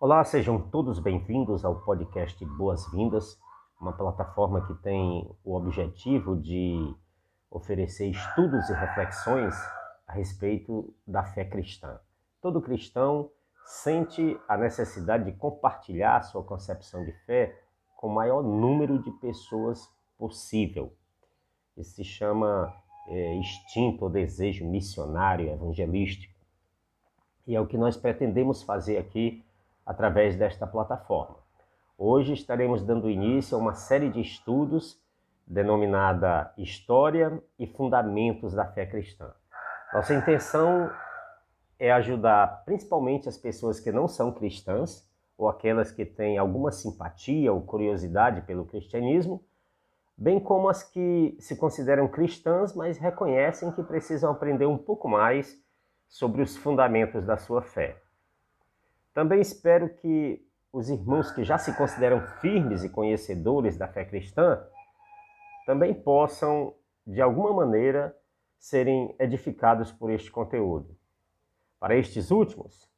Olá, sejam todos bem-vindos ao podcast Boas-Vindas, uma plataforma que tem o objetivo de oferecer estudos e reflexões a respeito da fé cristã. Todo cristão sente a necessidade de compartilhar sua concepção de fé com o maior número de pessoas possível. Isso se chama é, instinto ou desejo missionário, evangelístico. E é o que nós pretendemos fazer aqui através desta plataforma. Hoje estaremos dando início a uma série de estudos denominada História e Fundamentos da Fé Cristã. Nossa intenção é ajudar principalmente as pessoas que não são cristãs ou aquelas que têm alguma simpatia ou curiosidade pelo cristianismo, bem como as que se consideram cristãs, mas reconhecem que precisam aprender um pouco mais sobre os fundamentos da sua fé. Também espero que os irmãos que já se consideram firmes e conhecedores da fé cristã também possam, de alguma maneira, serem edificados por este conteúdo. Para estes últimos,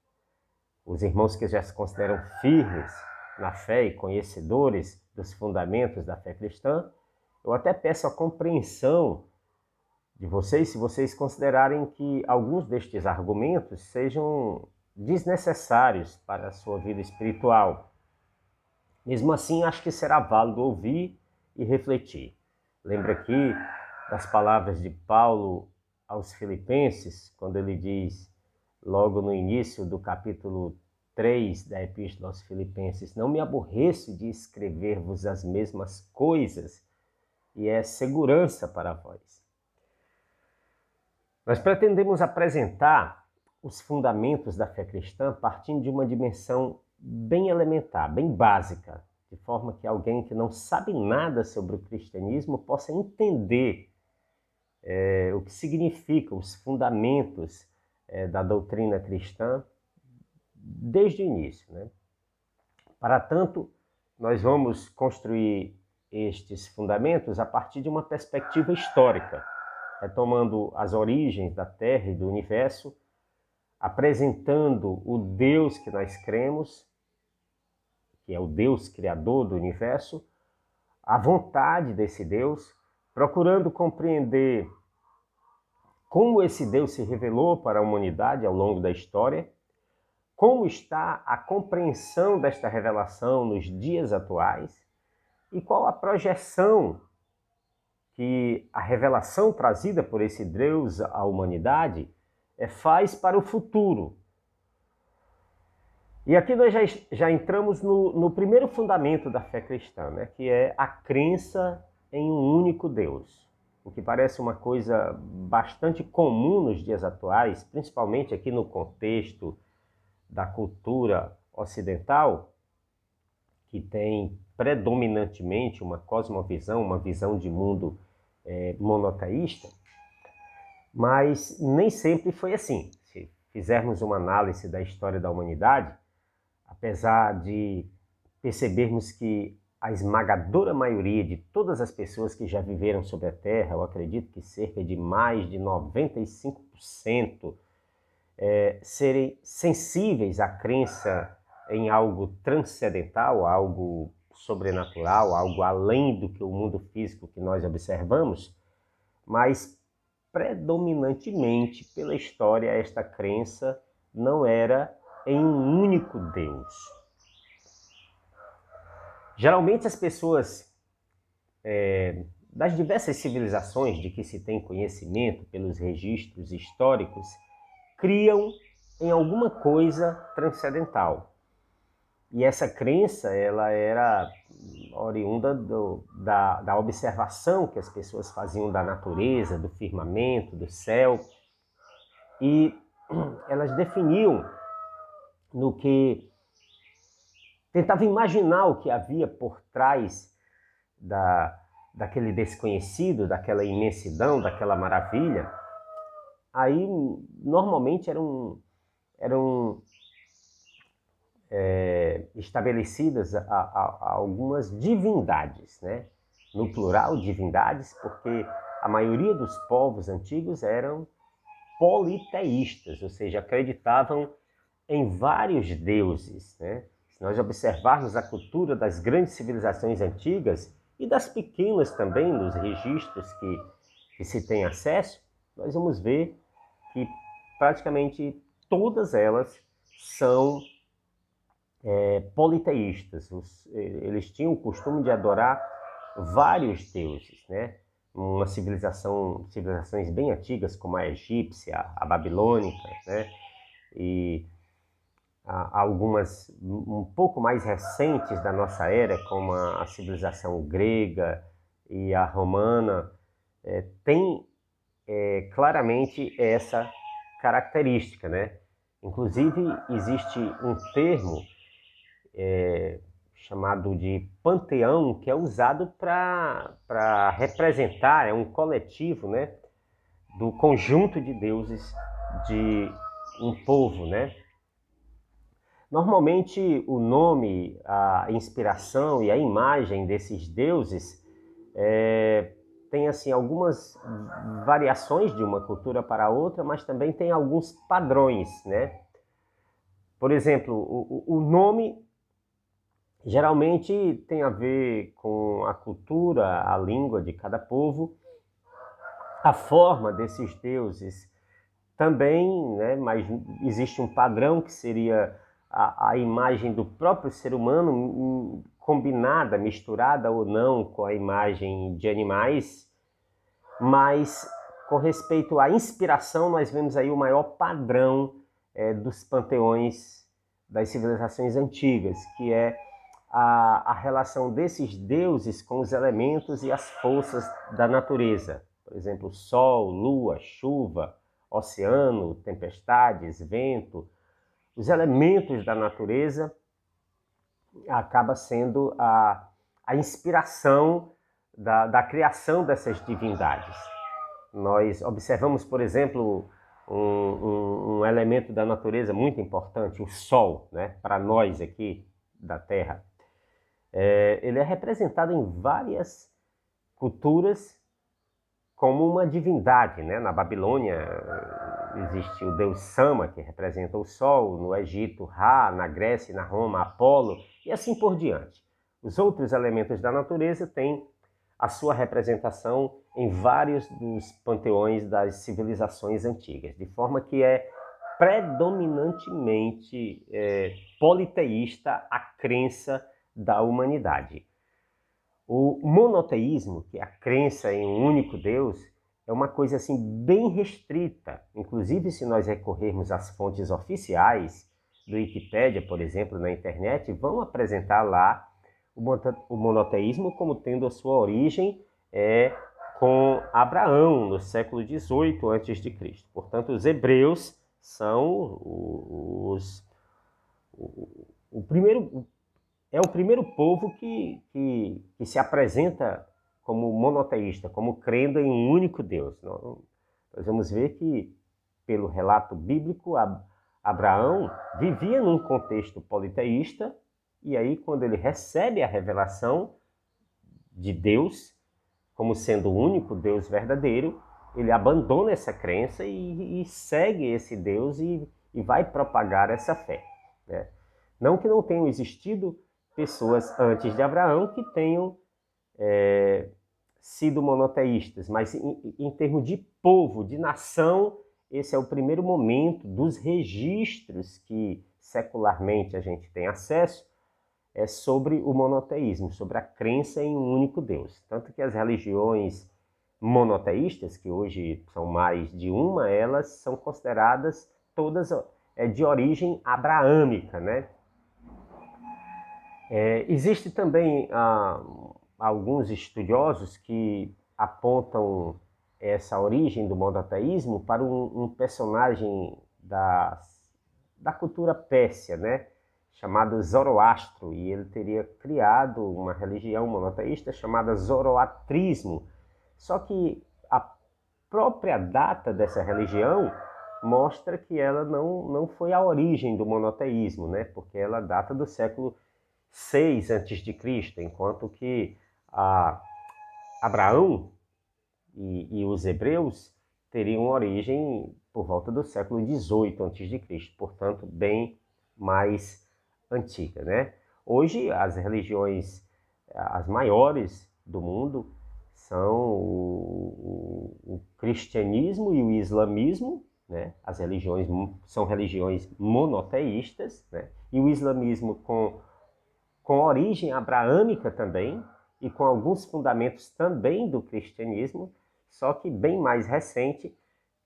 os irmãos que já se consideram firmes na fé e conhecedores dos fundamentos da fé cristã, eu até peço a compreensão de vocês se vocês considerarem que alguns destes argumentos sejam desnecessários para a sua vida espiritual. Mesmo assim, acho que será válido ouvir e refletir. Lembra aqui das palavras de Paulo aos Filipenses, quando ele diz, logo no início do capítulo 3 da Epístola aos Filipenses: Não me aborreço de escrever-vos as mesmas coisas, e é segurança para vós. Nós pretendemos apresentar os fundamentos da fé cristã partindo de uma dimensão bem elementar, bem básica, de forma que alguém que não sabe nada sobre o cristianismo possa entender é, o que significam os fundamentos é, da doutrina cristã desde o início. Né? Para tanto, nós vamos construir estes fundamentos a partir de uma perspectiva histórica, retomando as origens da Terra e do universo apresentando o Deus que nós cremos, que é o Deus criador do universo, a vontade desse Deus, procurando compreender como esse Deus se revelou para a humanidade ao longo da história, como está a compreensão desta revelação nos dias atuais e qual a projeção que a revelação trazida por esse Deus à humanidade é, faz para o futuro. E aqui nós já, já entramos no, no primeiro fundamento da fé cristã, né, que é a crença em um único Deus. O que parece uma coisa bastante comum nos dias atuais, principalmente aqui no contexto da cultura ocidental, que tem predominantemente uma cosmovisão, uma visão de mundo é, monoteísta, mas nem sempre foi assim. Se fizermos uma análise da história da humanidade, apesar de percebermos que a esmagadora maioria de todas as pessoas que já viveram sobre a Terra, eu acredito que cerca de mais de 95%, é, serem sensíveis à crença em algo transcendental, algo sobrenatural, algo além do que o mundo físico que nós observamos, mas predominantemente pela história, esta crença não era em um único Deus. Geralmente as pessoas é, das diversas civilizações de que se tem conhecimento pelos registros históricos criam em alguma coisa transcendental. E essa crença, ela era oriunda do, da, da observação que as pessoas faziam da natureza, do firmamento, do céu. E elas definiam no que tentavam imaginar o que havia por trás da, daquele desconhecido, daquela imensidão, daquela maravilha. Aí, normalmente, eram, eram é, estabelecidas a, a, a, algumas divindades, né? no plural, divindades, porque a maioria dos povos antigos eram politeístas, ou seja, acreditavam em vários deuses. Né? Se nós observarmos a cultura das grandes civilizações antigas e das pequenas também, nos registros que, que se tem acesso, nós vamos ver que praticamente todas elas são é, politeístas. Eles tinham o costume de adorar vários deuses, né? Uma civilização, civilizações bem antigas como a egípcia, a babilônica, né? E algumas um pouco mais recentes da nossa era, como a, civilização grega e a romana, é, tem é, claramente essa característica, né? Inclusive existe um termo é, chamado de panteão que é usado para representar, é um coletivo, né? Do conjunto de deuses de um povo, né? Normalmente, o nome, a inspiração e a imagem desses deuses é, tem assim algumas variações de uma cultura para outra, mas também tem alguns padrões, né? Por exemplo, o, o nome geralmente tem a ver com a cultura, a língua de cada povo, a forma desses deuses também, né? Mas existe um padrão que seria a, a imagem do próprio ser humano hum, combinada, misturada ou não com a imagem de animais, mas com respeito à inspiração, nós vemos aí o maior padrão é, dos panteões das civilizações antigas, que é a, a relação desses deuses com os elementos e as forças da natureza. Por exemplo, sol, lua, chuva, oceano, tempestades, vento, os elementos da natureza acaba sendo a, a inspiração da, da criação dessas divindades. Nós observamos, por exemplo, um, um, um, elemento da natureza muito importante, o Sol, né? para nós aqui da Terra. É, ele é representado em várias culturas como uma divindade. Né? Na Babilônia existe o deus Sama, que representa o Sol, no Egito, Ra, na Grécia na Roma, Apolo, e assim por diante. Os outros elementos da natureza têm a sua representação em vários dos panteões das civilizações antigas, de forma que é predominantemente é, politeísta a crença da humanidade. O monoteísmo, que é a crença em um único Deus, é uma coisa assim bem restrita. Inclusive, se nós recorrermos às fontes oficiais do Wikipédia, por exemplo, na internet, vão apresentar lá o monoteísmo como tendo a sua origem é, com Abraão, no século XVIII a.C. Portanto, os hebreus são os, o, o primeiro é o primeiro povo que, que, que, se apresenta como monoteísta, como crendo em um único Deus. Nós vamos ver que, pelo relato bíblico, Abraão vivia num contexto politeísta, e aí, quando ele recebe a revelação de Deus, como sendo o único Deus verdadeiro, ele abandona essa crença e, e segue esse Deus e, e, vai propagar essa fé. Né? Não que não tenham existido pessoas antes de Abraão que tenham é, sido monoteístas, mas em, em termos de povo, de nação, esse é o primeiro momento dos registros que secularmente a gente tem acesso é sobre o monoteísmo, sobre a crença em um único Deus. Tanto que as religiões monoteístas, que hoje são mais de uma, elas são consideradas todas é, de origem abraâmica, né? É, existe também ah, alguns estudiosos que apontam essa origem do monoteísmo para um, um personagem da, da cultura pérsia, né? chamado Zoroastro, e ele teria criado uma religião monoteísta chamada Zoroatrismo. Só que a própria data dessa religião mostra que ela não, não foi a origem do monoteísmo, né? porque ela data do século 6 a.C., enquanto que Abraão e, e, os hebreus teriam origem por volta do século 18 a.C., portanto, bem mais antiga, né? Hoje as religiões as maiores do mundo são o, o, o cristianismo e o islamismo, né? As religiões são religiões monoteístas, né? E o islamismo com com origem abraâmica também e com alguns fundamentos também do cristianismo, só que bem mais recente,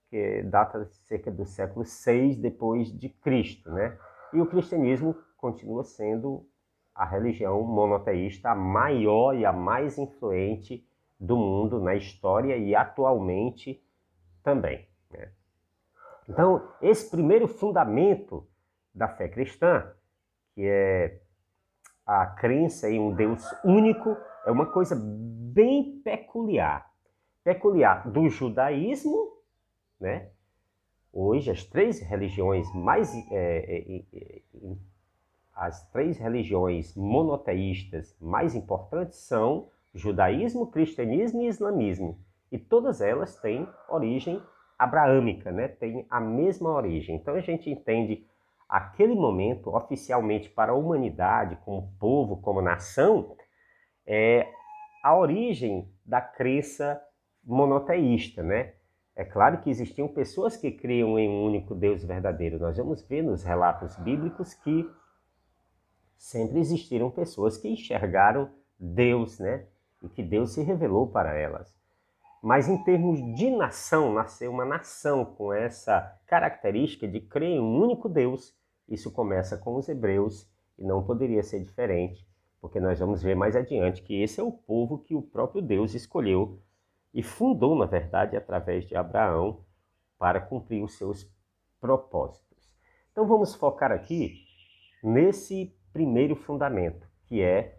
que data cerca do século 6 depois de Cristo, né? E o cristianismo continua sendo a religião monoteísta maior e a mais influente do mundo na história e atualmente também. Né? Então, esse primeiro fundamento da fé cristã, que é a crença em um Deus único, é uma coisa bem peculiar. Peculiar do judaísmo, né? Hoje, as três religiões mais. É, é, é, as três religiões monoteístas mais importantes são judaísmo, cristianismo e islamismo. E todas elas têm origem abraâmica, né? Tem a mesma origem. Então a gente entende aquele momento oficialmente para a humanidade, como povo, como nação, é a origem da crença monoteísta, né? É claro que existiam pessoas que criam em um único Deus verdadeiro. Nós vamos ver nos relatos bíblicos que sempre existiram pessoas que enxergaram Deus, né? E que Deus se revelou para elas. Mas em termos de nação, nascer uma nação com essa característica de crer em um único Deus, isso começa com os hebreus e não poderia ser diferente, porque nós vamos ver mais adiante que esse é o povo que o próprio Deus escolheu e fundou, na verdade, através de Abraão para cumprir os seus propósitos. Então vamos focar aqui nesse primeiro fundamento, que é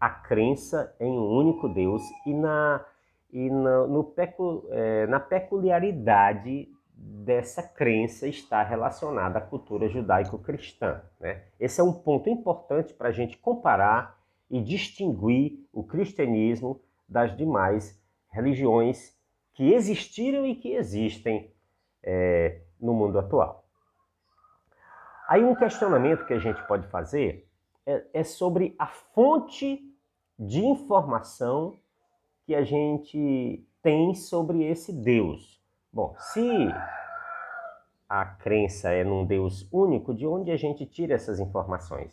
a crença em um único Deus e na, e na, no pecu, é, na peculiaridade dessa crença está relacionada à cultura judaico-cristã. Né? Esse é um ponto importante para a gente comparar e distinguir o cristianismo das demais religiões que existiram e que existem é, no mundo atual. Aí um questionamento que a gente pode fazer é, é sobre a fonte de informação que a gente tem sobre esse Deus. Bom, se a crença é num Deus único, de onde a gente tira essas informações?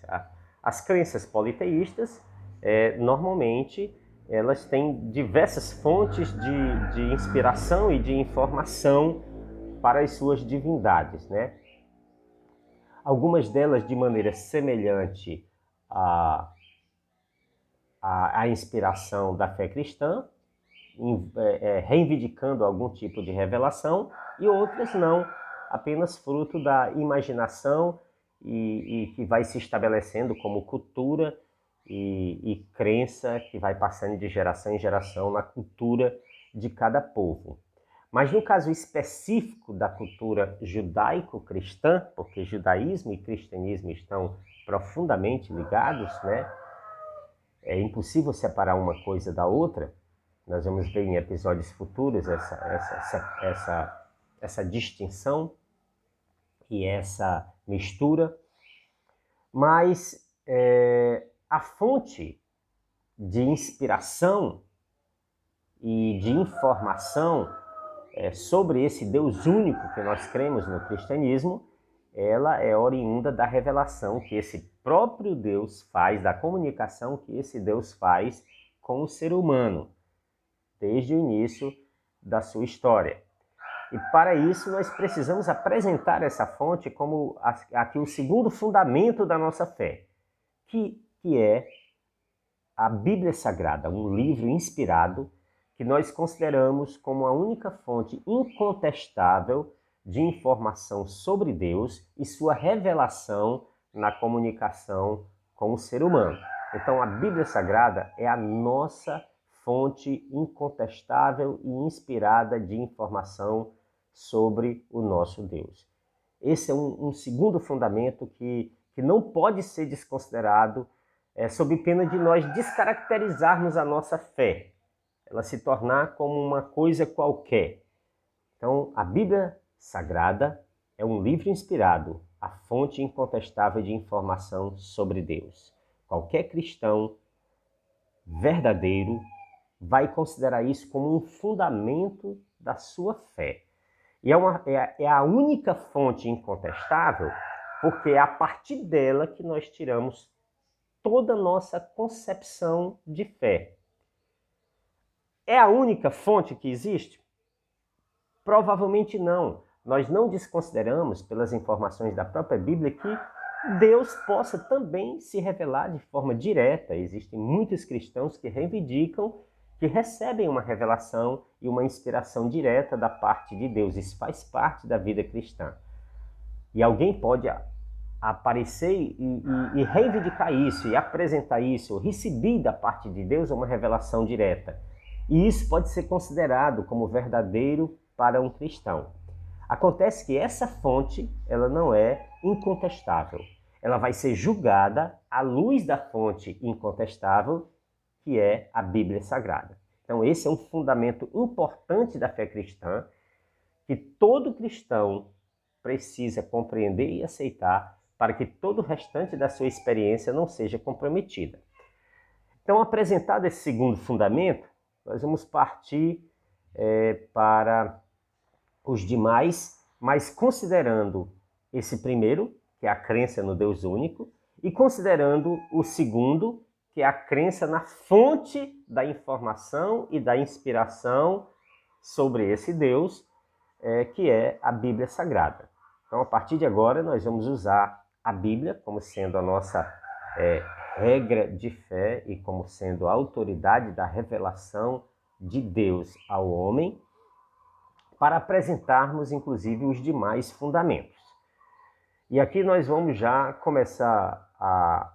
As crenças politeístas, é, normalmente, elas têm diversas fontes de, de inspiração e de informação para as suas divindades, né? Algumas delas de maneira semelhante à, à, à inspiração da fé cristã, é, é, reivindicando algum tipo de revelação, e outras não, apenas fruto da imaginação e, e que vai se estabelecendo como cultura e, e crença que vai passando de geração em geração na cultura de cada povo. Mas no caso específico da cultura judaico-cristã, porque judaísmo e cristianismo estão profundamente ligados, né? É impossível separar uma coisa da outra. Nós vamos ver em episódios futuros essa, essa, essa, essa, essa distinção e essa mistura. Mas é, a fonte de inspiração e de informação é, sobre esse Deus único que nós cremos no cristianismo, ela é oriunda da revelação que esse próprio Deus faz, da comunicação que esse Deus faz com o ser humano desde o início da sua história. E para isso nós precisamos apresentar essa fonte como aqui o segundo fundamento da nossa fé, que, que é a Bíblia Sagrada, um livro inspirado que nós consideramos como a única fonte incontestável de informação sobre Deus e sua revelação na comunicação com o ser humano. Então a Bíblia Sagrada é a nossa fonte incontestável e inspirada de informação sobre o nosso Deus. Esse é um, um segundo fundamento que, que não pode ser desconsiderado é, sob pena de nós descaracterizarmos a nossa fé, ela se tornar como uma coisa qualquer. Então, a Bíblia Sagrada é um livro inspirado a fonte incontestável de informação sobre Deus. Qualquer cristão verdadeiro vai considerar isso como um fundamento da sua fé. E é, uma, é, é a única fonte incontestável, porque é a partir dela que nós tiramos toda a nossa concepção de fé. É a única fonte que existe? Provavelmente não. Nós não desconsideramos, pelas informações da própria Bíblia, que Deus possa também se revelar de forma direta. Existem muitos cristãos que reivindicam que recebem uma revelação e uma inspiração direta da parte de Deus. Isso faz parte da vida cristã. E alguém pode aparecer e, e, e, reivindicar isso e apresentar isso, receber da parte de Deus uma revelação direta. E isso pode ser considerado como verdadeiro para um cristão. Acontece que essa fonte, ela não é incontestável. Ela vai ser julgada à luz da fonte incontestável, que é a Bíblia Sagrada. Então, esse é um fundamento importante da fé cristã que todo cristão precisa compreender e aceitar para que todo o restante da sua experiência não seja comprometida. Então, apresentado esse segundo fundamento, nós vamos partir é, para os demais, mas considerando esse primeiro, que é a crença no Deus único, e considerando o segundo, que é a crença na fonte da informação e da inspiração sobre esse Deus, é, que é a Bíblia Sagrada. Então, a partir de agora, nós vamos usar a Bíblia como sendo a nossa é, regra de fé e como sendo a autoridade da revelação de Deus ao homem, para apresentarmos inclusive os demais fundamentos. E aqui nós vamos já começar a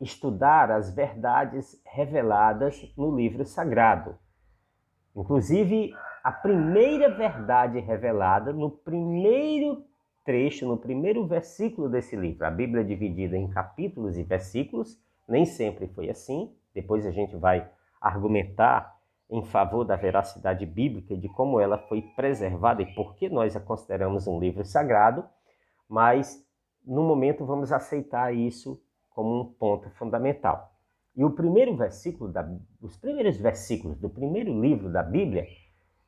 estudar as verdades reveladas no livro sagrado. Inclusive, a primeira verdade revelada no primeiro trecho, no primeiro versículo desse livro. A Bíblia é dividida em capítulos e versículos, nem sempre foi assim. Depois a gente vai argumentar em favor da veracidade bíblica e de como ela foi preservada e por que nós a consideramos um livro sagrado, mas no momento vamos aceitar isso como um ponto fundamental. E o primeiro versículo, da, os primeiros versículos do primeiro livro da Bíblia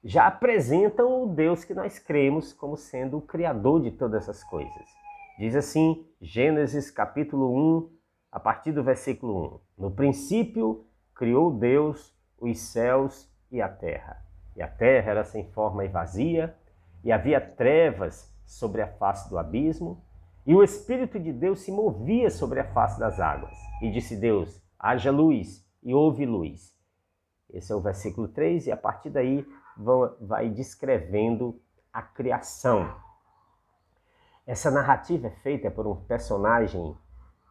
já apresentam o Deus que nós cremos como sendo o Criador de todas as coisas. Diz assim, Gênesis capítulo 1, a partir do versículo 1. No princípio criou Deus os céus e a terra. E a terra era sem forma e vazia, e havia trevas sobre a face do abismo, e o Espírito de Deus se movia sobre a face das águas. E disse Deus: haja luz, e houve luz. Esse é o versículo 3, e a partir daí vai descrevendo a criação. Essa narrativa é feita por um personagem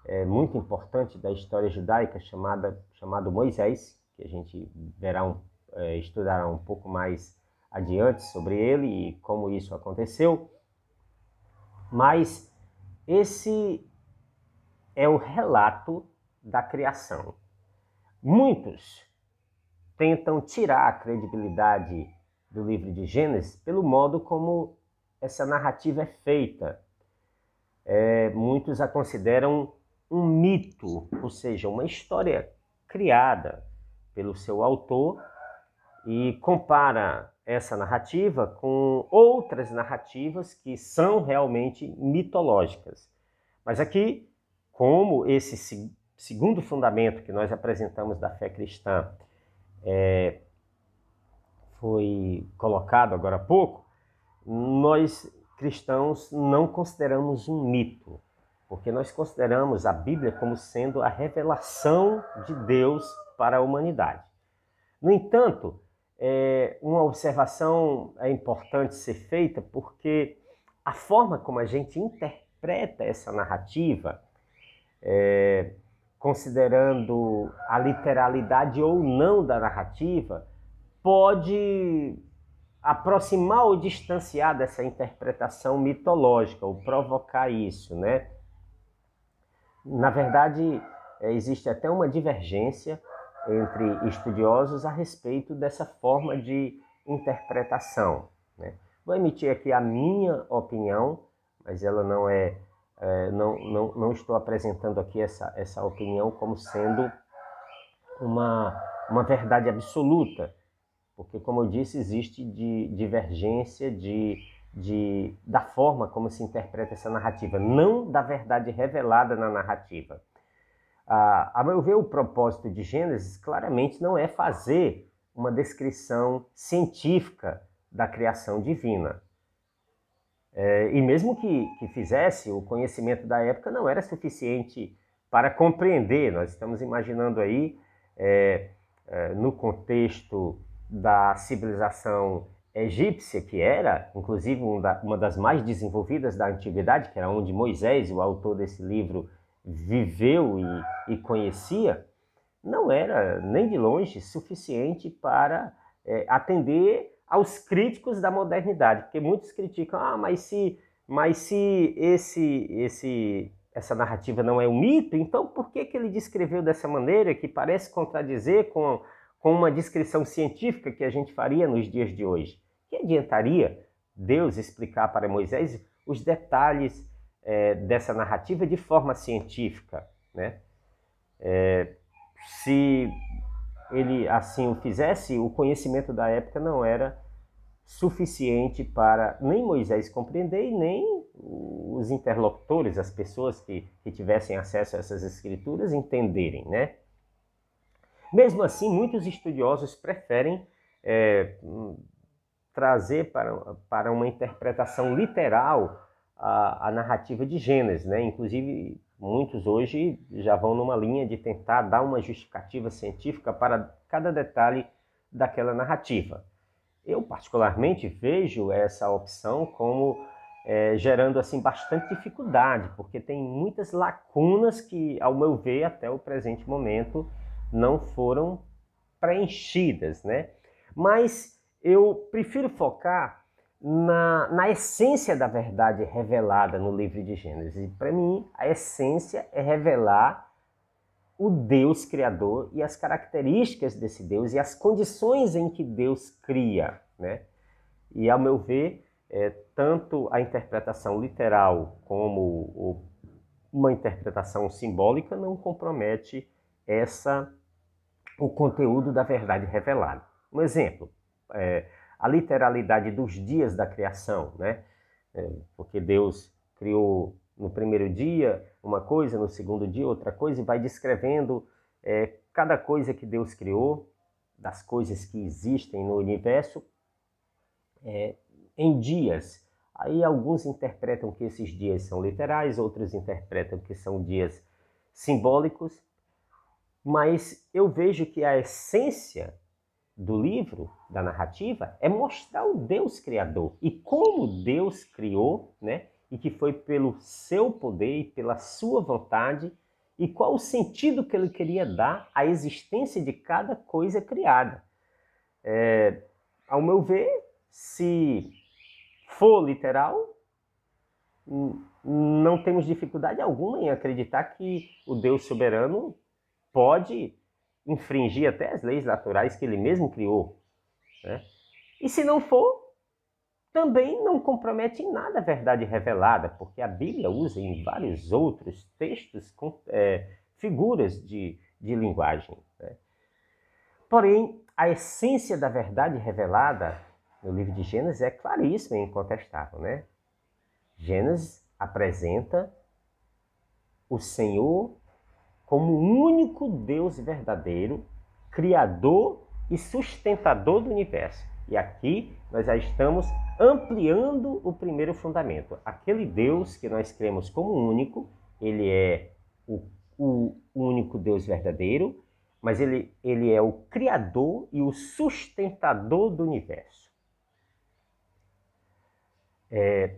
é, muito importante da história judaica chamada, chamado Moisés, que a gente verá um, é, estudará um pouco mais adiante sobre ele e como isso aconteceu. Mas esse é o relato da criação. Muitos tentam tirar a credibilidade do livro de Gênesis pelo modo como essa narrativa é feita. É, muitos a consideram um mito, ou seja, uma história criada pelo seu autor e compara essa narrativa com outras narrativas que são realmente mitológicas. Mas aqui, como esse segundo fundamento que nós apresentamos da fé cristã é, foi colocado agora há pouco, nós cristãos não consideramos um mito, porque nós consideramos a Bíblia como sendo a revelação de Deus para a humanidade. No entanto, é, uma observação é importante ser feita porque a forma como a gente interpreta essa narrativa é, considerando a literalidade ou não da narrativa, pode aproximar ou distanciar dessa interpretação mitológica, ou provocar isso, né? Na verdade, é, existe até uma divergência entre estudiosos a respeito dessa forma de interpretação. Né? Vou emitir aqui a minha opinião, mas ela não é é, não, não, não estou apresentando aqui essa, essa opinião como sendo uma, uma verdade absoluta, porque, como eu disse, existe de divergência de, de, da forma como se interpreta essa narrativa, não da verdade revelada na narrativa. Ah, a meu ver, o propósito de Gênesis claramente não é fazer uma descrição científica da criação divina. É, e mesmo que, que fizesse, o conhecimento da época não era suficiente para compreender. Nós estamos imaginando aí, é, é, no contexto da civilização egípcia, que era, inclusive, uma das mais desenvolvidas da antiguidade, que era onde Moisés, o autor desse livro, viveu e, e conhecia, não era nem de longe suficiente para é, atender aos críticos da modernidade, porque muitos criticam, ah, mas se, mas se esse, esse, essa narrativa não é um mito, então por que, que ele descreveu dessa maneira que parece contradizer com, com uma descrição científica que a gente faria nos dias de hoje? Que adiantaria Deus explicar para Moisés os detalhes é, dessa narrativa de forma científica, né? É, se ele assim o fizesse, o conhecimento da época não era suficiente para nem Moisés compreender e nem os interlocutores, as pessoas que, que tivessem acesso a essas escrituras entenderem, né? Mesmo assim, muitos estudiosos preferem é, trazer para, para uma interpretação literal a, a narrativa de Gênesis, né? Inclusive, muitos hoje já vão numa linha de tentar dar uma justificativa científica para cada detalhe daquela narrativa. Eu, particularmente, vejo essa opção como é, gerando assim bastante dificuldade, porque tem muitas lacunas que, ao meu ver, até o presente momento, não foram preenchidas, né? Mas eu prefiro focar na, na essência da verdade revelada no livro de Gênesis. Para mim, a essência é revelar o Deus Criador e as características desse Deus e as condições em que Deus cria, né? E ao meu ver, é, tanto a interpretação literal como o, uma interpretação simbólica não compromete essa o conteúdo da verdade revelada. Um exemplo, é, a literalidade dos dias da criação, né? É, porque Deus criou no primeiro dia uma coisa, no segundo dia outra coisa, e vai descrevendo é, cada coisa que Deus criou, das coisas que existem no universo, é, em dias. Aí alguns interpretam que esses dias são literais, outros interpretam que são dias simbólicos, mas eu vejo que a essência do livro, da narrativa, é mostrar o Deus Criador e como Deus criou, né? e que foi pelo seu poder e pela sua vontade, e qual o sentido que ele queria dar à existência de cada coisa criada. É, ao meu ver, se for literal, não temos dificuldade alguma em acreditar que o Deus soberano pode infringir até as leis naturais que ele mesmo criou. Né? E se não for, também não compromete em nada a verdade revelada, porque a Bíblia usa em vários outros textos é, figuras de, de linguagem. Né? Porém, a essência da verdade revelada no livro de Gênesis é claríssima e incontestável. Né? Gênesis apresenta o Senhor como o único Deus verdadeiro, criador e sustentador do universo. E aqui nós já estamos ampliando o primeiro fundamento. Aquele Deus que nós cremos como único, ele é o, o único Deus verdadeiro, mas ele, ele é o criador e o sustentador do universo. É,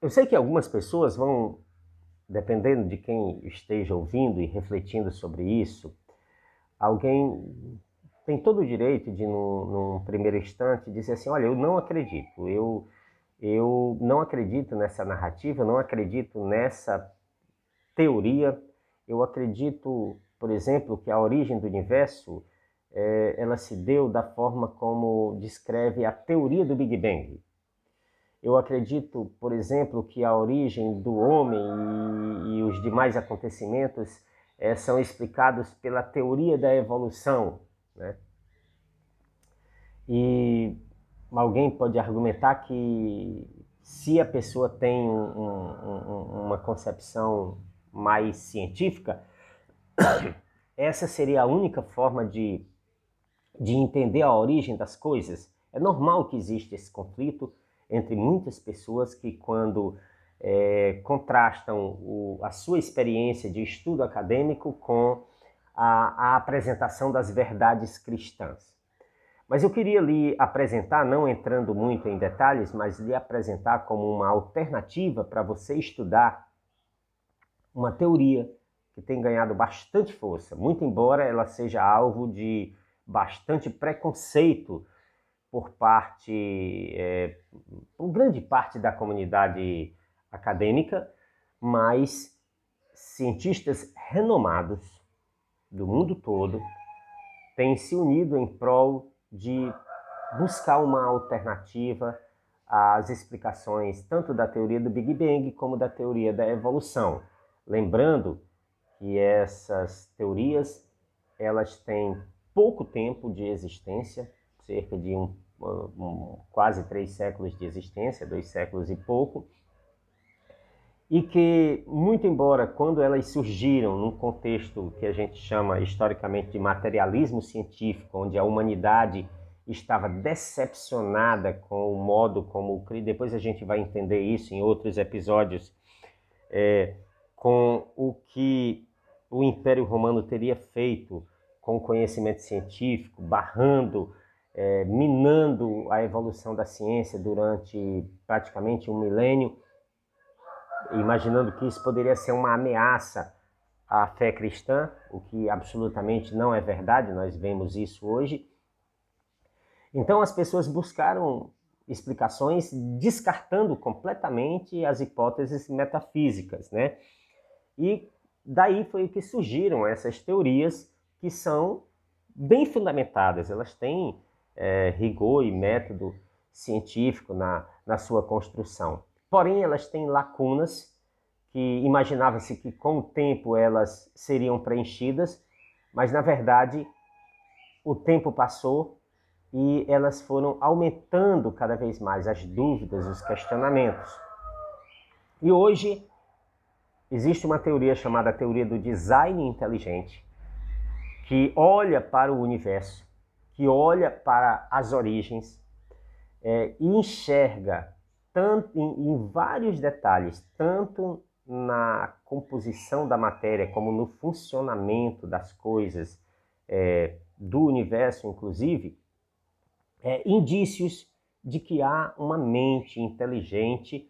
eu sei que algumas pessoas vão, dependendo de quem esteja ouvindo e refletindo sobre isso, alguém tem todo o direito de, num, num, primeiro instante, dizer assim: olha, eu não acredito, eu, eu não acredito nessa narrativa, não acredito nessa teoria, eu acredito, por exemplo, que a origem do universo é, ela se deu da forma como descreve a teoria do Big Bang. Eu acredito, por exemplo, que a origem do homem e, e os demais acontecimentos é, são explicados pela teoria da evolução. Né? E alguém pode argumentar que se a pessoa tem um, um, uma concepção mais científica, essa seria a única forma de, de entender a origem das coisas. É normal que exista esse conflito entre muitas pessoas que, quando é, contrastam o, a sua experiência de estudo acadêmico com a, a apresentação das verdades cristãs. Mas eu queria lhe apresentar, não entrando muito em detalhes, mas lhe apresentar como uma alternativa para você estudar uma teoria que tem ganhado bastante força, muito embora ela seja alvo de bastante preconceito por parte, é, por grande parte da comunidade acadêmica, mas cientistas renomados do mundo todo têm se unido em prol de buscar uma alternativa às explicações tanto da teoria do Big Bang como da teoria da evolução. Lembrando que essas teorias elas têm pouco tempo de existência, cerca de um, um, quase três séculos de existência, dois séculos e pouco, e que, muito embora quando elas surgiram num contexto que a gente chama historicamente de materialismo científico, onde a humanidade estava decepcionada com o modo como depois a gente vai entender isso em outros episódios, é, com o que o Império Romano teria feito com o conhecimento científico, barrando, é, minando a evolução da ciência durante praticamente um milênio, imaginando que isso poderia ser uma ameaça à fé cristã, o que absolutamente não é verdade, nós vemos isso hoje. Então as pessoas buscaram explicações descartando completamente as hipóteses metafísicas, né? E daí foi que surgiram essas teorias que são bem fundamentadas, elas têm é, rigor e método científico na, na sua construção. Porém, elas têm lacunas que imaginava-se que com o tempo elas seriam preenchidas, mas na verdade o tempo passou e elas foram aumentando cada vez mais as dúvidas, os questionamentos. E hoje existe uma teoria chamada teoria do design inteligente, que olha para o universo, que olha para as origens é, e enxerga tanto em, em vários detalhes, tanto na composição da matéria como no funcionamento das coisas é, do universo, inclusive, é, indícios de que há uma mente inteligente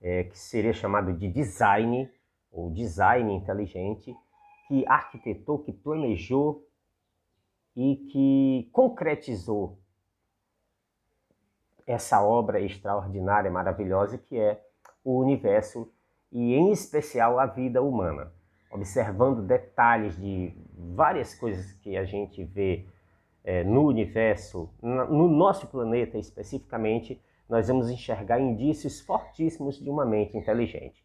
é, que seria chamado de design, ou design inteligente, que arquitetou, que planejou e que concretizou essa obra extraordinária, maravilhosa que é o universo e, em especial, a vida humana. Observando detalhes de várias coisas que a gente vê é, no universo, no nosso planeta especificamente, nós vamos enxergar indícios fortíssimos de uma mente inteligente.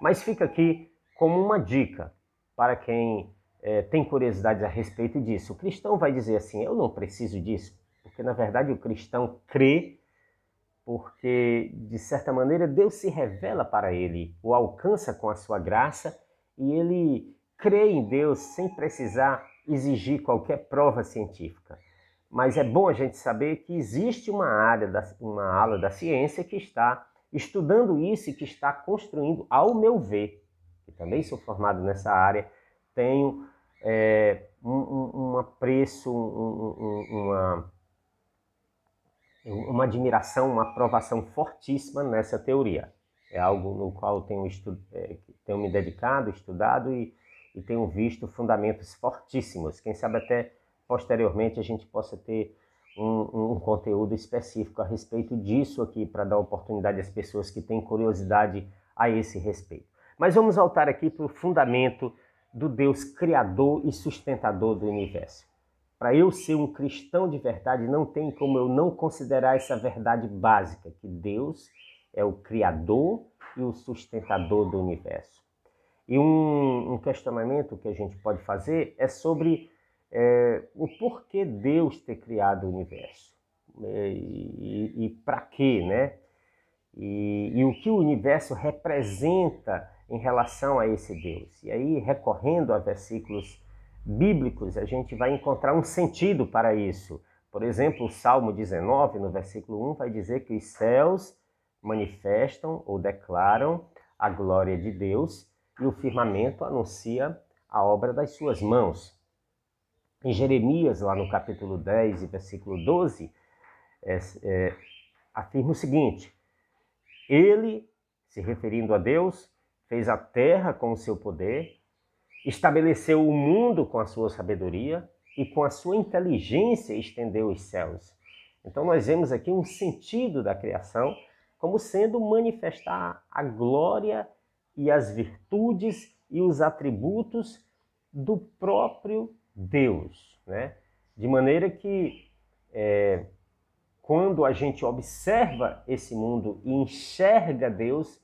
Mas fica aqui como uma dica para quem é, tem curiosidades a respeito disso. O cristão vai dizer assim: eu não preciso disso, porque na verdade o cristão crê, porque de certa maneira Deus se revela para ele, o alcança com a sua graça e ele crê em Deus sem precisar exigir qualquer prova científica. Mas é bom a gente saber que existe uma área, da, uma ala da ciência que está estudando isso e que está construindo, ao meu ver, que também sou formado nessa área, tenho é, um, um, um, apreço, um, uma, uma admiração, uma aprovação fortíssima nessa teoria. É algo no qual tenho, estu, é, tenho me dedicado, estudado e, e tenho visto fundamentos fortíssimos. Quem sabe até posteriormente a gente possa ter um, um conteúdo específico a respeito disso aqui, para dar oportunidade às pessoas que têm curiosidade a esse respeito. Mas vamos voltar aqui para o fundamento do Deus criador e sustentador do universo. Para eu ser um cristão de verdade, não tem como eu não considerar essa verdade básica, que Deus é o Criador e o sustentador do universo. E um, um questionamento que a gente pode fazer é sobre é, o porquê Deus ter criado o universo. É, e, e, e para quê, né? E, e o que o universo representa em relação a esse Deus. E aí, recorrendo a versículos bíblicos, a gente vai encontrar um sentido para isso. Por exemplo, o Salmo 19, no versículo 1, vai dizer que os céus manifestam ou declaram a glória de Deus e o firmamento anuncia a obra das suas mãos. Em Jeremias, lá no capítulo 10 e versículo 12, é, é, afirma o seguinte: Ele, se referindo a Deus, fez a terra com o seu poder, estabeleceu o mundo com a sua sabedoria e com a sua inteligência estendeu os céus. Então nós vemos aqui um sentido da criação como sendo manifestar a glória e as virtudes e os atributos do próprio Deus, né? De maneira que é, quando a gente observa esse mundo e enxerga Deus,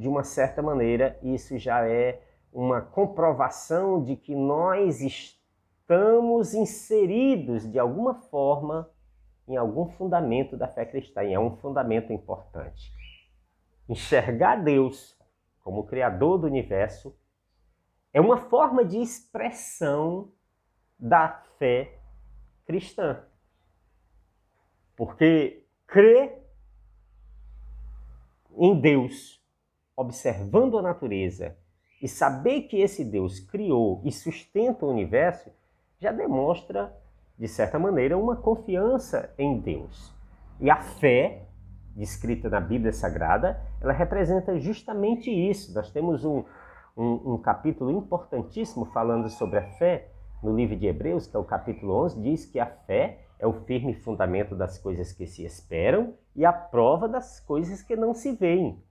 de uma certa maneira, isso já é uma comprovação de que nós estamos inseridos de alguma forma em algum fundamento da fé cristã, e é um fundamento importante. Enxergar Deus como Criador do universo é uma forma de expressão da fé cristã. Porque crer em Deus, observando a natureza e saber que esse Deus criou e sustenta o universo, já demonstra, de certa maneira, uma confiança em Deus. E a fé, descrita na Bíblia Sagrada, ela representa justamente isso. Nós temos um, um, um capítulo importantíssimo falando sobre a fé, no livro de Hebreus, que é o capítulo 11, diz que a fé é o firme fundamento das coisas que se esperam e a prova das coisas que não se veem.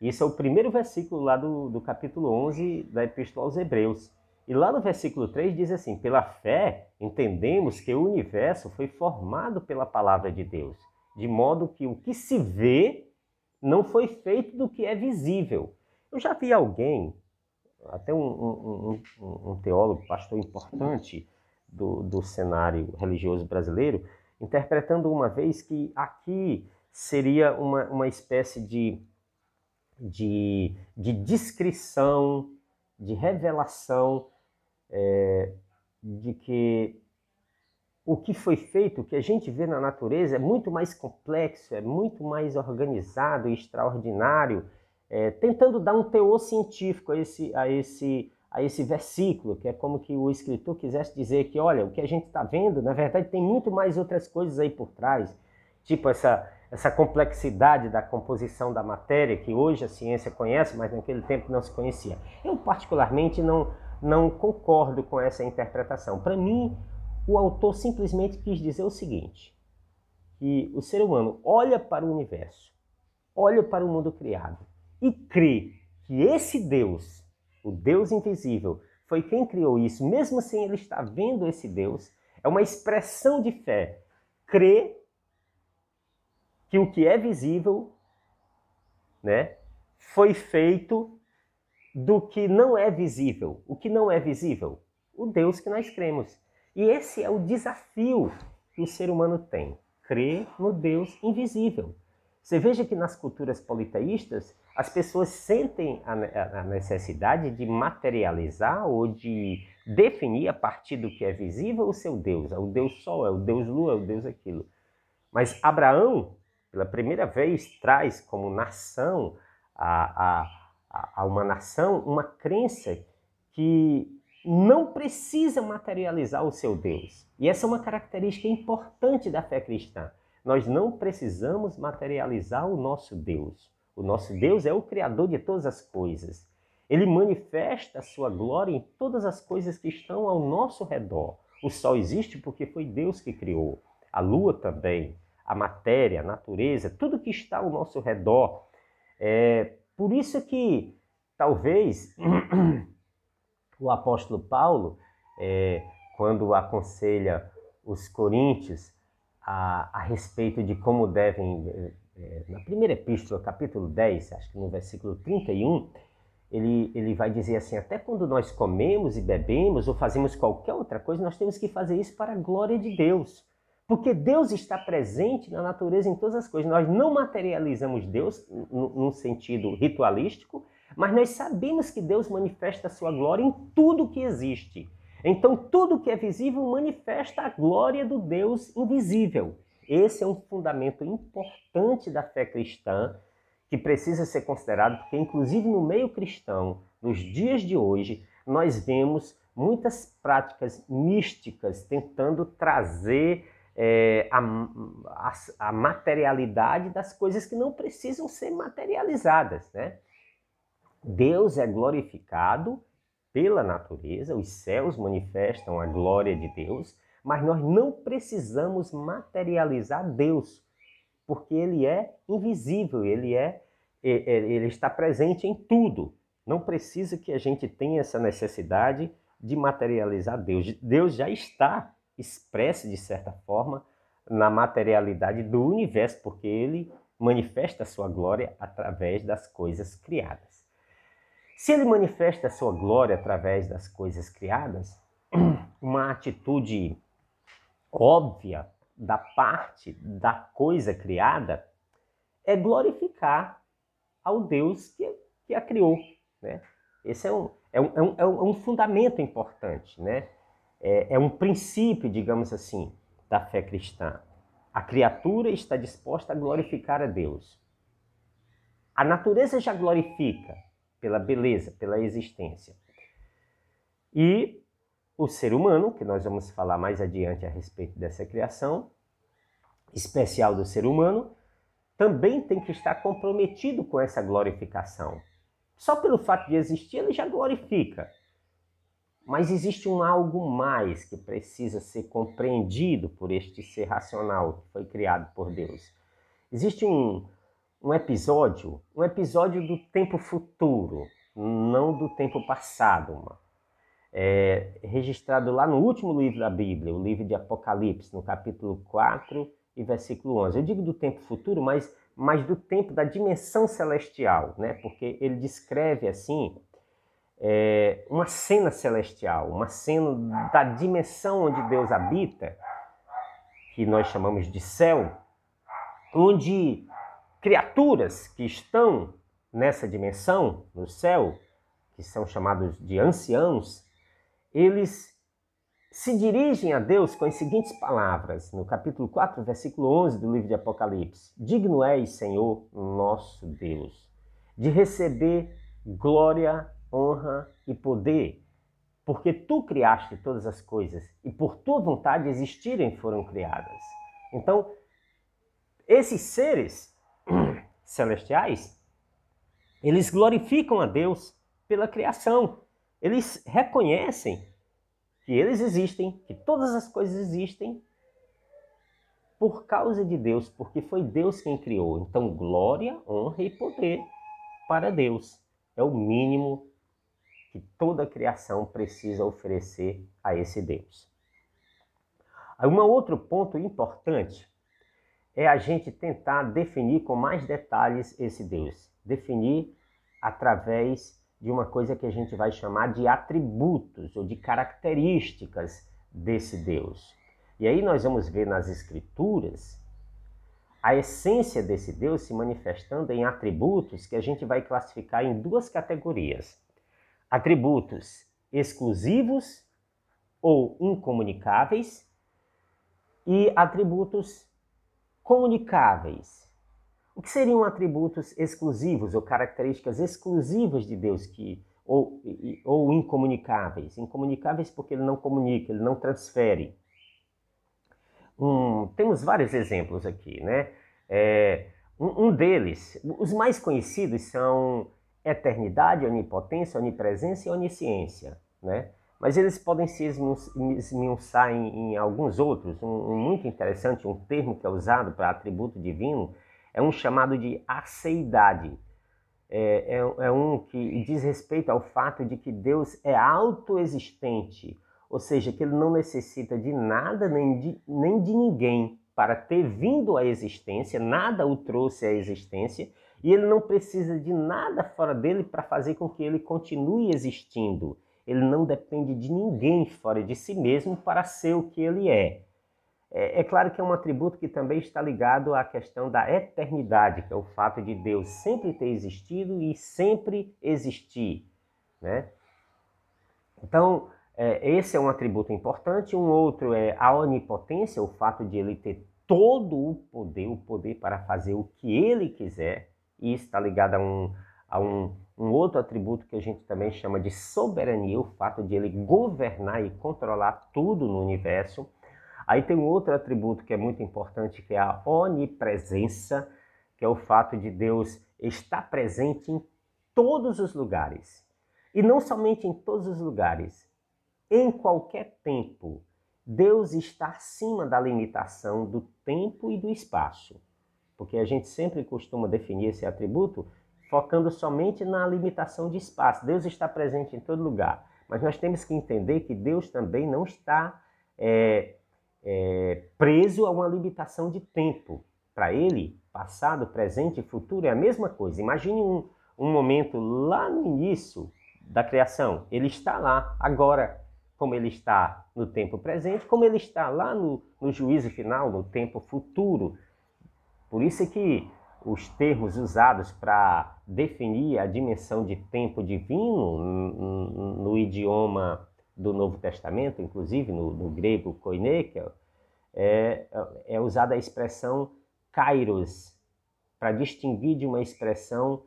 Esse é o primeiro versículo lá do, do capítulo 11 da Epístola aos Hebreus. E lá no versículo 3 diz assim: Pela fé entendemos que o universo foi formado pela palavra de Deus, de modo que o que se vê não foi feito do que é visível. Eu já vi alguém até um, um, um, um teólogo, pastor importante do, do cenário religioso brasileiro, interpretando uma vez que aqui seria uma, uma espécie de, de, de descrição, de revelação é, de que o que foi feito, o que a gente vê na natureza é muito mais complexo, é muito mais organizado e extraordinário é, tentando dar um teor científico a esse, a, esse, a esse versículo, que é como que o escritor quisesse dizer que, olha, o que a gente está vendo, na verdade, tem muito mais outras coisas aí por trás, tipo essa, essa complexidade da composição da matéria, que hoje a ciência conhece, mas naquele tempo não se conhecia. Eu, particularmente, não, não concordo com essa interpretação. Para mim, o autor simplesmente quis dizer o seguinte: que o ser humano olha para o universo, olha para o mundo criado, e crê que esse Deus, o Deus invisível, foi quem criou isso, mesmo sem ele estar vendo esse Deus, é uma expressão de fé. Crê que o que é visível, né, foi feito do que não é visível. O que não é visível? O Deus que nós cremos. E esse é o desafio que o ser humano tem: crer no Deus invisível. Você veja que nas culturas politeístas, as pessoas sentem a, necessidade de materializar ou de definir a partir do que é visível o seu Deus. É o Deus Sol, é o Deus Lua, é o Deus aquilo. Mas Abraão, pela primeira vez, traz como nação a, a, a uma nação uma crença que não precisa materializar o seu Deus. E essa é uma característica importante da fé cristã. Nós não precisamos materializar o nosso Deus. O nosso Deus é o Criador de todas as coisas. Ele manifesta a sua glória em todas as coisas que estão ao nosso redor. O sol existe porque foi Deus que criou. A lua também, a matéria, a natureza, tudo que está ao nosso redor. É por isso que talvez o apóstolo Paulo, é, quando aconselha os coríntios a, a respeito de como devem é, na primeira epístola, capítulo 10, acho que no versículo 31, ele, ele vai dizer assim: até quando nós comemos e bebemos ou fazemos qualquer outra coisa, nós temos que fazer isso para a glória de Deus. Porque Deus está presente na natureza em todas as coisas. Nós não materializamos Deus num sentido ritualístico, mas nós sabemos que Deus manifesta a sua glória em tudo que existe. Então, tudo que é visível manifesta a glória do Deus invisível. Esse é um fundamento importante da fé cristã que precisa ser considerado, porque, inclusive, no meio cristão, nos dias de hoje, nós vemos muitas práticas místicas tentando trazer é, a, a, a, materialidade das coisas que não precisam ser materializadas. Né? Deus é glorificado pela natureza, os céus manifestam a glória de Deus, mas nós não precisamos materializar Deus, porque ele é invisível, ele é ele está presente em tudo. Não precisa que a gente tenha essa necessidade de materializar Deus. Deus já está expresso de certa forma na materialidade do universo, porque ele manifesta a sua glória através das coisas criadas. Se ele manifesta a sua glória através das coisas criadas, uma atitude óbvia da parte da coisa criada é glorificar ao Deus que, que a criou. Né? Esse é um, é, um, é, um, é um fundamento importante, né? É, é um princípio, digamos assim, da fé cristã. A criatura está disposta a glorificar a Deus. A natureza já glorifica pela beleza, pela existência. E o ser humano, que nós vamos falar mais adiante a respeito dessa criação especial do ser humano, também tem que estar comprometido com essa glorificação. Só pelo fato de existir, ele já glorifica. Mas existe um algo mais que precisa ser compreendido por este ser racional que foi criado por Deus. Existe um, um episódio, um episódio do tempo futuro, não do tempo passado, é, registrado lá no último livro da Bíblia, o livro de Apocalipse, no capítulo 4 e versículo 11. Eu digo do tempo futuro, mas, mas do tempo da dimensão celestial, né? porque ele descreve assim é, uma cena celestial, uma cena da dimensão onde Deus habita, que nós chamamos de céu, onde criaturas que estão nessa dimensão, no céu, que são chamados de anciãos, eles se dirigem a Deus com as seguintes palavras, no capítulo 4, versículo 11 do livro de Apocalipse: Digno és, Senhor, nosso Deus, de receber glória, honra e poder, porque tu criaste todas as coisas e por tua vontade existirem foram criadas. Então, esses seres celestiais, eles glorificam a Deus pela criação. Eles reconhecem que eles existem, que todas as coisas existem por causa de Deus, porque foi Deus quem criou. Então, glória, honra e poder para Deus. É o mínimo que toda criação precisa oferecer a esse Deus. Um outro ponto importante é a gente tentar definir com mais detalhes esse Deus. Definir através de uma coisa que a gente vai chamar de atributos ou de características desse Deus. E aí nós vamos ver nas Escrituras a essência desse Deus se manifestando em atributos que a gente vai classificar em duas categorias: atributos exclusivos ou incomunicáveis e atributos comunicáveis. O que seriam atributos exclusivos ou características exclusivas de Deus que ou, ou incomunicáveis? Incomunicáveis porque ele não comunica, ele não transfere. Um, temos vários exemplos aqui, né? É, um, um deles, os mais conhecidos são eternidade, onipotência, onipresença e onisciência, né? mas eles podem se esmiuçar em, em alguns outros. Um, um, muito interessante, um termo que é usado para atributo divino, é um chamado de aceidade. É, é, é um que diz respeito ao fato de que Deus é autoexistente, ou seja, que ele não necessita de nada nem de, nem de ninguém. para ter vindo à existência, nada o trouxe à existência, e ele não precisa de nada fora dele para fazer com que ele continue existindo. Ele não depende de ninguém fora de si mesmo para ser o que ele é. É, é, claro que é um atributo que também está ligado à questão da eternidade, que é o fato de Deus sempre ter existido e sempre existir. Né? Então, é, esse é um atributo importante. Um outro é a onipotência, o fato de ele ter todo o poder, o poder para fazer o que ele quiser. E está ligado a um, a um, um outro atributo que a gente também chama de soberania, o fato de ele governar e controlar tudo no universo. Aí tem um outro atributo que é muito importante, que é a onipresença, que é o fato de Deus estar presente em todos os lugares. E não somente em todos os lugares, em qualquer tempo. Deus está acima da limitação do tempo e do espaço. Porque a gente sempre costuma definir esse atributo focando somente na limitação de espaço. Deus está presente em todo lugar. Mas nós temos que entender que Deus também não está é, é, preso a uma limitação de tempo. Para ele, passado, presente e futuro é a mesma coisa. Imagine um, um momento lá no início da criação. Ele está lá, agora, como ele está no tempo presente, como ele está lá no, no juízo final, no tempo futuro. Por isso é que os termos usados para definir a dimensão de tempo divino no, idioma do Novo Testamento, inclusive no, no grego koine, é, é, é usada a expressão kairos, para distinguir de uma expressão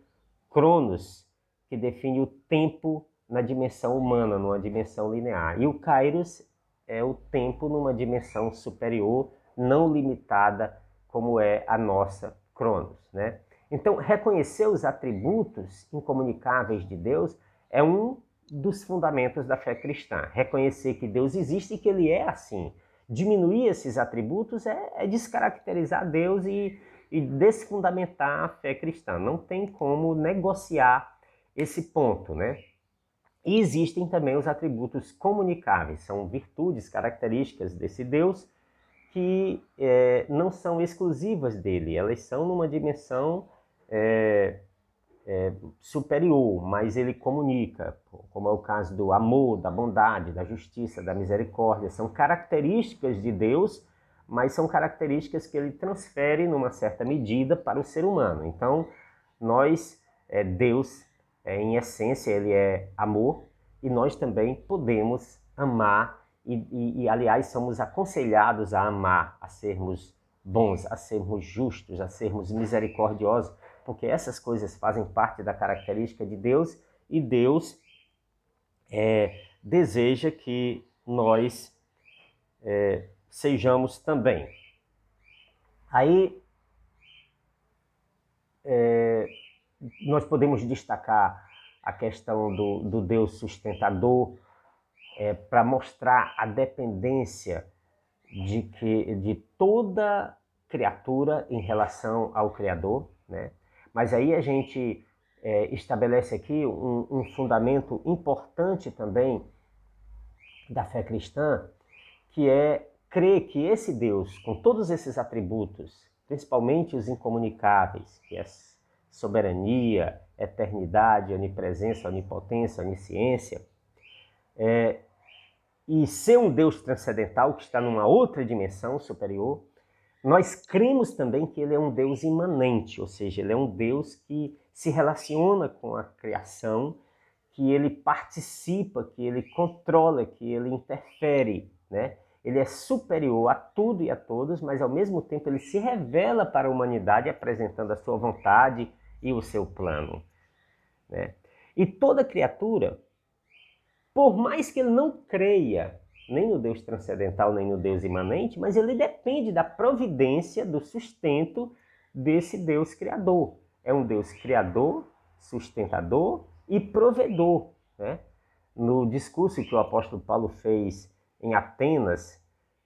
cronos, que define o tempo na dimensão humana, numa dimensão linear. E o kairos é o tempo numa dimensão superior, não limitada como é a nossa cronos, né? Então, reconhecer os atributos incomunicáveis de Deus é um dos fundamentos da fé cristã. Reconhecer que Deus existe e que Ele é assim. Diminuir esses atributos é, é descaracterizar Deus e, e desfundamentar a fé cristã. Não tem como negociar esse ponto, né? E existem também os atributos comunicáveis, são virtudes, características desse Deus que é, não são exclusivas dele, elas são numa dimensão é, é, superior, mas ele comunica, como é o caso do amor, da bondade, da justiça, da misericórdia. São características de Deus, mas são características que ele transfere numa certa medida para o ser humano. Então, nós, é, Deus, é, em essência, ele é amor e nós também podemos amar e, e, e, aliás, somos aconselhados a amar, a sermos bons, a sermos justos, a sermos misericordiosos, porque essas coisas fazem parte da característica de Deus e Deus é, deseja que nós é, sejamos também. Aí é, nós podemos destacar a questão do, do Deus sustentador é, para mostrar a dependência de que de toda criatura em relação ao Criador, né? Mas aí a gente é, estabelece aqui um, um fundamento importante também da fé cristã, que é crer que esse Deus, com todos esses atributos, principalmente os incomunicáveis, que é soberania, eternidade, onipresença, onipotência, onisciência, é, e ser um Deus transcendental que está numa outra dimensão superior, nós cremos também que ele é um Deus imanente, ou seja, ele é um Deus que se relaciona com a criação, que ele participa, que ele controla, que ele interfere, né? Ele é superior a tudo e a todos, mas ao mesmo tempo ele se revela para a humanidade apresentando a sua vontade e o seu plano, né? E toda criatura, por mais que ele não creia nem no Deus transcendental, nem no Deus imanente, mas ele depende da providência, do sustento desse Deus criador. É um Deus criador, sustentador e provedor. Né? No discurso que o apóstolo Paulo fez em Atenas,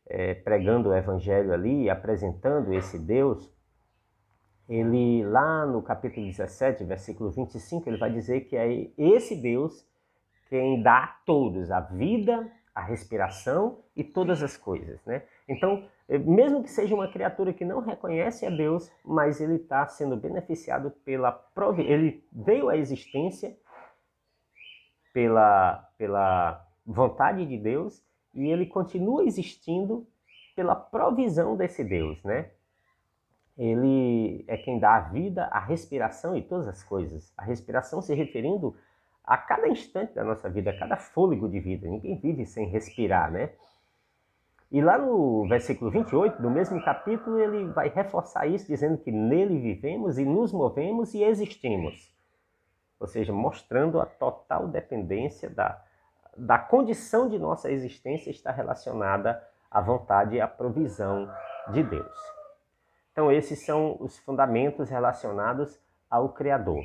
é, pregando o evangelho ali, apresentando esse Deus, ele lá no capítulo 17, versículo 25, ele vai dizer que é esse Deus quem dá a todos a vida, a respiração e todas as coisas, né? Então, eh, mesmo que seja uma criatura que não reconhece a Deus, mas ele está sendo beneficiado pela prov... ele veio à existência pela, pela vontade de Deus e ele continua existindo pela provisão desse Deus, né? Ele é quem dá a vida, a respiração e todas as coisas. A respiração se referindo a cada instante da nossa vida, a cada fôlego de vida. Ninguém vive sem respirar, né? E lá no versículo 28 do mesmo capítulo, ele vai reforçar isso, dizendo que nele vivemos e nos movemos e existimos. Ou seja, mostrando a total dependência da, da condição de nossa existência está relacionada à vontade e à provisão de Deus. Então, esses são os fundamentos relacionados ao Criador.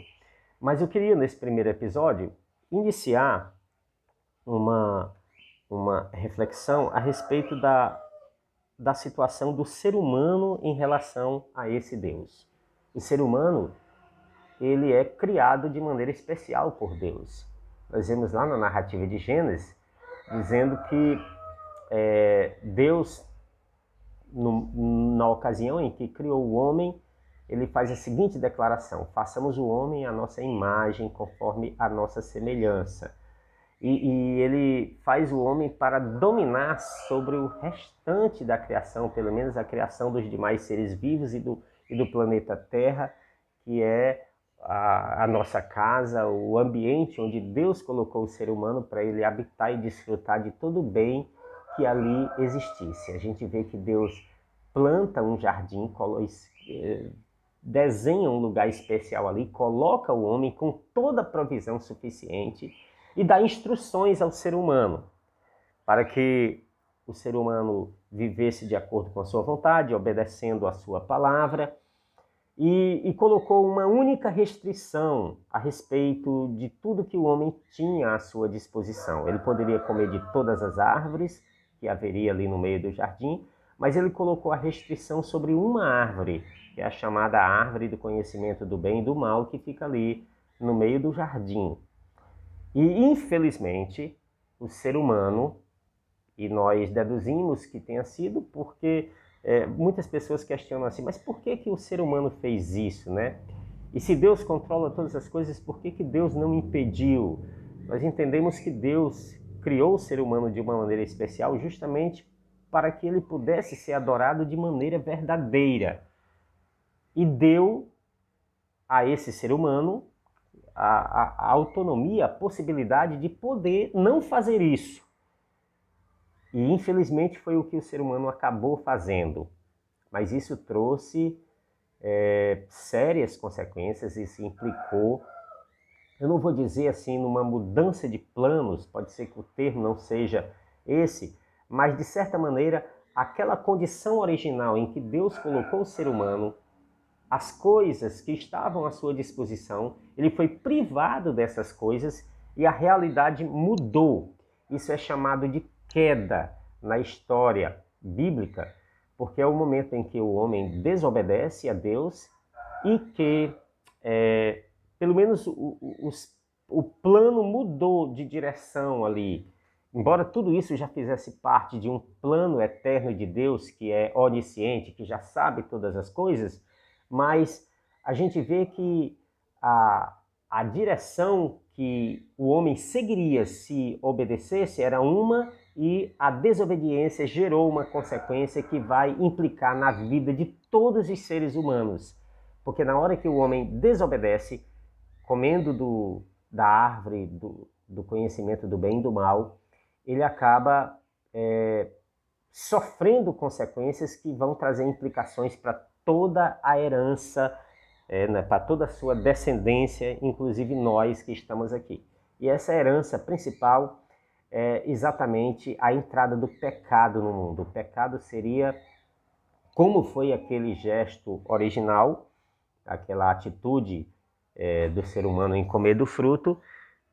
Mas eu queria, nesse primeiro episódio, iniciar uma, uma reflexão a respeito da, da situação do ser humano em relação a esse Deus. O ser humano, ele é criado de maneira especial por Deus. Nós vemos lá na narrativa de Gênesis, dizendo que é, Deus, no, na ocasião em que criou o homem, ele faz a seguinte declaração: façamos o homem à nossa imagem, conforme a nossa semelhança. E, e, ele faz o homem para dominar sobre o restante da criação, pelo menos a criação dos demais seres vivos e do, e do planeta Terra, que é a, a, nossa casa, o ambiente onde Deus colocou o ser humano para ele habitar e desfrutar de todo o bem que ali existisse. A gente vê que Deus planta um jardim, eh, desenha um lugar especial ali, coloca o homem com toda a provisão suficiente e dá instruções ao ser humano para que o ser humano vivesse de acordo com a sua vontade, obedecendo a sua palavra e, e, colocou uma única restrição a respeito de tudo que o homem tinha à sua disposição. Ele poderia comer de todas as árvores que haveria ali no meio do jardim, mas ele colocou a restrição sobre uma árvore, que é a chamada árvore do conhecimento do bem e do mal, que fica ali no meio do jardim. E infelizmente, o ser humano, e nós deduzimos que tenha sido porque é, muitas pessoas questionam assim, mas por que, que o ser humano fez isso, né? E se Deus controla todas as coisas, por que, que Deus não impediu? Nós entendemos que Deus criou o ser humano de uma maneira especial justamente para que ele pudesse ser adorado de maneira verdadeira. E deu a esse ser humano a, a, a autonomia, a possibilidade de poder não fazer isso. E infelizmente foi o que o ser humano acabou fazendo. Mas isso trouxe é, sérias consequências, isso implicou, eu não vou dizer assim, numa mudança de planos, pode ser que o termo não seja esse, mas de certa maneira, aquela condição original em que Deus colocou o ser humano, as coisas que estavam à sua disposição, ele foi privado dessas coisas e a realidade mudou. Isso é chamado de queda na história bíblica, porque é o momento em que o homem desobedece a Deus e que, é, pelo menos, o, o, o plano mudou de direção ali. Embora tudo isso já fizesse parte de um plano eterno de Deus, que é onisciente, que já sabe todas as coisas, mas a gente vê que a, a direção que o homem seguiria se obedecesse era uma e a desobediência gerou uma consequência que vai implicar na vida de todos os seres humanos. Porque na hora que o homem desobedece, comendo do, da árvore do, do conhecimento do bem e do mal, ele acaba é, sofrendo consequências que vão trazer implicações para toda a herança é, né, para toda a sua descendência, inclusive nós que estamos aqui. E essa herança principal é exatamente a entrada do pecado no mundo. O pecado seria como foi aquele gesto original, aquela atitude é, do ser humano em comer do fruto,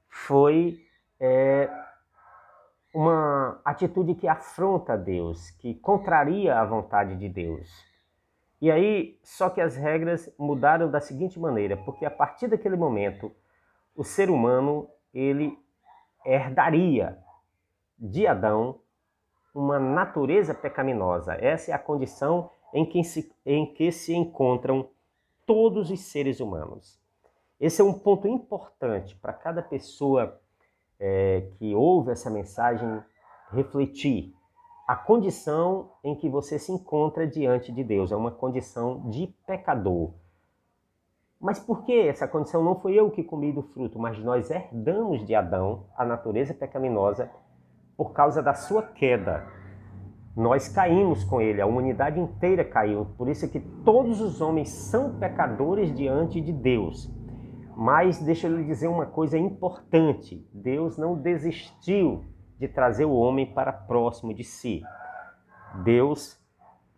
foi é, uma atitude que afronta Deus, que contraria a vontade de Deus. E aí, só que as regras mudaram da seguinte maneira, porque a partir daquele momento, o ser humano, ele herdaria de Adão uma natureza pecaminosa. Essa é a condição em que se, em que se encontram todos os seres humanos. Esse é um ponto importante para cada pessoa é, que ouve essa mensagem refletir. A condição em que você se encontra diante de Deus é uma condição de pecador. Mas por que essa condição? Não foi eu que comi do fruto, mas nós herdamos de Adão a natureza pecaminosa por causa da sua queda. Nós caímos com ele, a humanidade inteira caiu. Por isso é que todos os homens são pecadores diante de Deus. Mas deixa eu lhe dizer uma coisa importante: Deus não desistiu de trazer o homem para próximo de si. Deus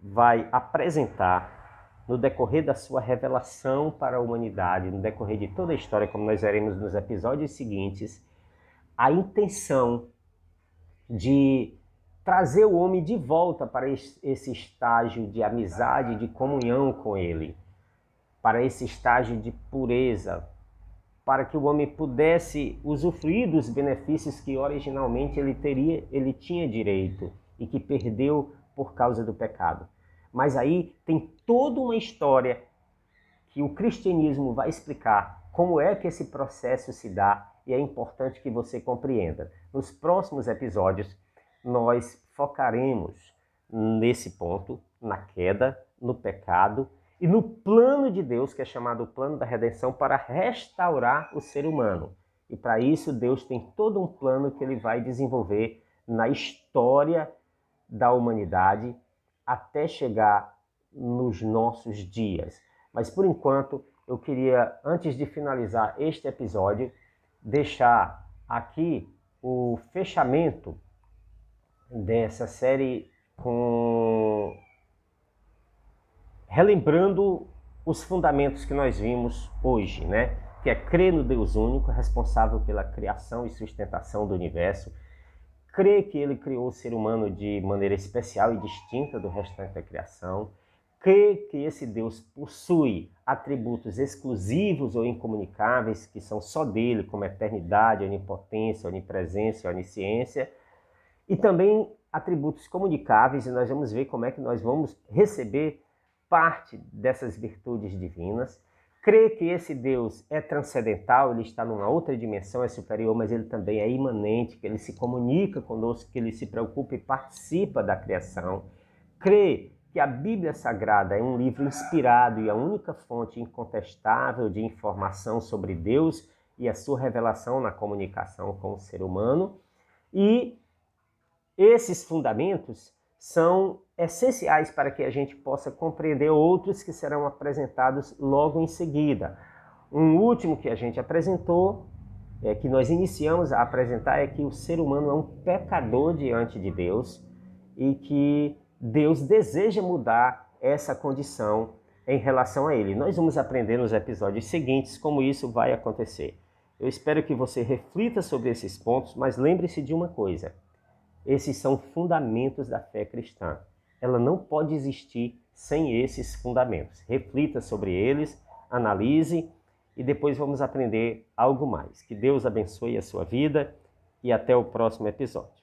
vai apresentar no decorrer da sua revelação para a humanidade, no decorrer de toda a história, como nós veremos nos episódios seguintes, a intenção de trazer o homem de volta para esse estágio de amizade, de comunhão com ele, para esse estágio de pureza, para que o homem pudesse usufruir dos benefícios que originalmente ele teria, ele tinha direito e que perdeu por causa do pecado. Mas aí tem toda uma história que o cristianismo vai explicar como é que esse processo se dá e é importante que você compreenda. Nos próximos episódios, nós focaremos nesse ponto, na queda, no pecado e no plano de Deus, que é chamado o plano da redenção, para restaurar o ser humano. E para isso, Deus tem todo um plano que ele vai desenvolver na história da humanidade até chegar nos nossos dias. Mas por enquanto, eu queria, antes de finalizar este episódio, deixar aqui o fechamento dessa série com relembrando os fundamentos que nós vimos hoje, né? Que é crer no Deus único, responsável pela criação e sustentação do universo, crer que ele criou o ser humano de maneira especial e distinta do restante da criação, crê que esse Deus possui atributos exclusivos ou incomunicáveis que são só dele, como eternidade, onipotência, onipresença, onisciência, e também atributos comunicáveis, e nós vamos ver como é que nós vamos receber parte dessas virtudes divinas. Crê que esse Deus é transcendental, ele está numa outra dimensão, é superior, mas ele também é imanente, que ele se comunica conosco, que ele se preocupa e participa da criação. Crê que a Bíblia Sagrada é um livro inspirado e a única fonte incontestável de informação sobre Deus e a sua revelação na comunicação com o ser humano. E esses fundamentos são essenciais para que a gente possa compreender outros que serão apresentados logo em seguida. Um último que a gente apresentou, é, que nós iniciamos a apresentar, é que o ser humano é um pecador diante de Deus e que Deus deseja mudar essa condição em relação a ele. Nós vamos aprender nos episódios seguintes como isso vai acontecer. Eu espero que você reflita sobre esses pontos, mas lembre-se de uma coisa: esses são fundamentos da fé cristã. Ela não pode existir sem esses fundamentos. Reflita sobre eles, analise e depois vamos aprender algo mais. Que Deus abençoe a sua vida e até o próximo episódio.